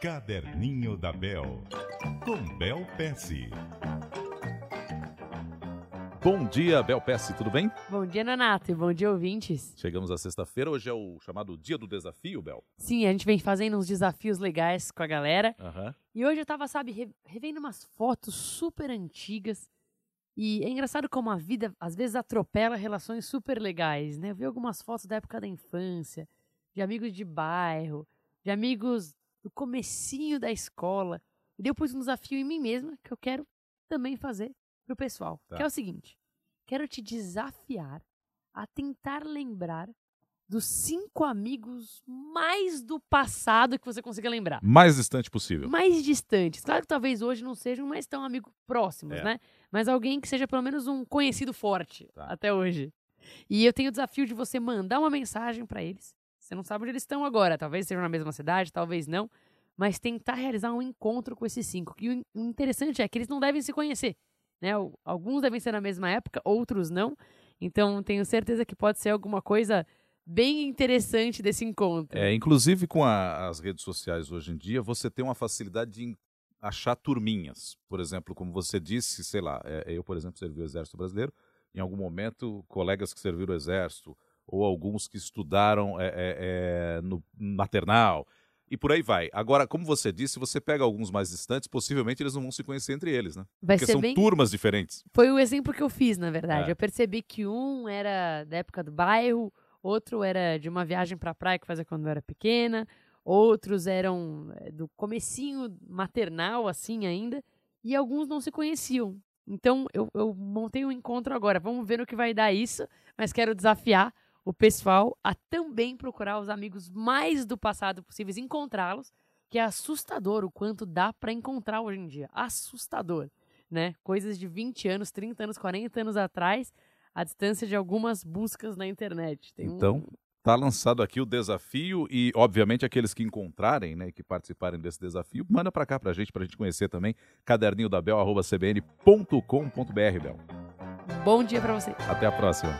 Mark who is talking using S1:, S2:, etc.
S1: Caderninho da Bel, com Bel Pesce.
S2: Bom dia, Bel Pesce, tudo bem?
S3: Bom dia, Nanato, e bom dia, ouvintes.
S2: Chegamos à sexta-feira, hoje é o chamado Dia do Desafio, Bel.
S3: Sim, a gente vem fazendo uns desafios legais com a galera.
S2: Aham.
S3: E hoje eu tava, sabe, re- revendo umas fotos super antigas. E é engraçado como a vida às vezes atropela relações super legais, né? Eu vi algumas fotos da época da infância, de amigos de bairro, de amigos do comecinho da escola. E eu pus um desafio em mim mesma que eu quero também fazer pro pessoal.
S2: Tá.
S3: Que é o seguinte: quero te desafiar a tentar lembrar dos cinco amigos mais do passado que você consiga lembrar
S2: Mais distante possível.
S3: mais distantes. Claro que talvez hoje não sejam mais tão amigos próximos,
S2: É.
S3: né? Mas alguém que seja pelo menos um conhecido forte
S2: Tá.
S3: até hoje. E eu tenho o desafio de você mandar uma mensagem pra eles. Você não sabe onde eles estão agora. Talvez estejam na mesma cidade, talvez não. Mas tentar realizar um encontro com esses cinco. E o in- o interessante é que eles não devem se conhecer. Né? Alguns devem ser na mesma época, outros não. Então tenho certeza que pode ser alguma coisa bem interessante desse encontro.
S2: É, inclusive com a- as redes sociais hoje em dia, você tem uma facilidade de achar turminhas. Por exemplo, como você disse, sei lá, é, eu, por exemplo, servi o Exército Brasileiro. Em algum momento, colegas que serviram o Exército, ou alguns que estudaram é, é, no maternal, e por aí vai. Agora, como você disse, você pega alguns mais distantes, possivelmente eles não vão se conhecer entre eles, né?
S3: Vai
S2: Porque são
S3: bem
S2: turmas diferentes.
S3: Foi o exemplo que eu fiz, na verdade.
S2: É.
S3: Eu percebi que um era da época do bairro, outro era de uma viagem pra praia que fazia quando eu era pequena, outros eram do comecinho maternal, assim ainda, e alguns não se conheciam. Então, eu, eu montei um encontro agora. Vamos ver no que vai dar isso, mas quero desafiar o pessoal a também procurar os amigos mais do passado possíveis, encontrá-los, que é assustador o quanto dá pra encontrar hoje em dia. Assustador né? Coisas de 20 anos, 30 anos, 40 anos atrás, a distância de algumas buscas na internet. Tem um-
S2: Então, tá lançado aqui o desafio e, obviamente, aqueles que encontrarem, né, que participarem desse desafio, manda pra cá pra gente, pra gente conhecer também. caderninho da Bel, arroba cbn.com.br, Bel.
S3: bom dia pra você.
S2: Até a próxima.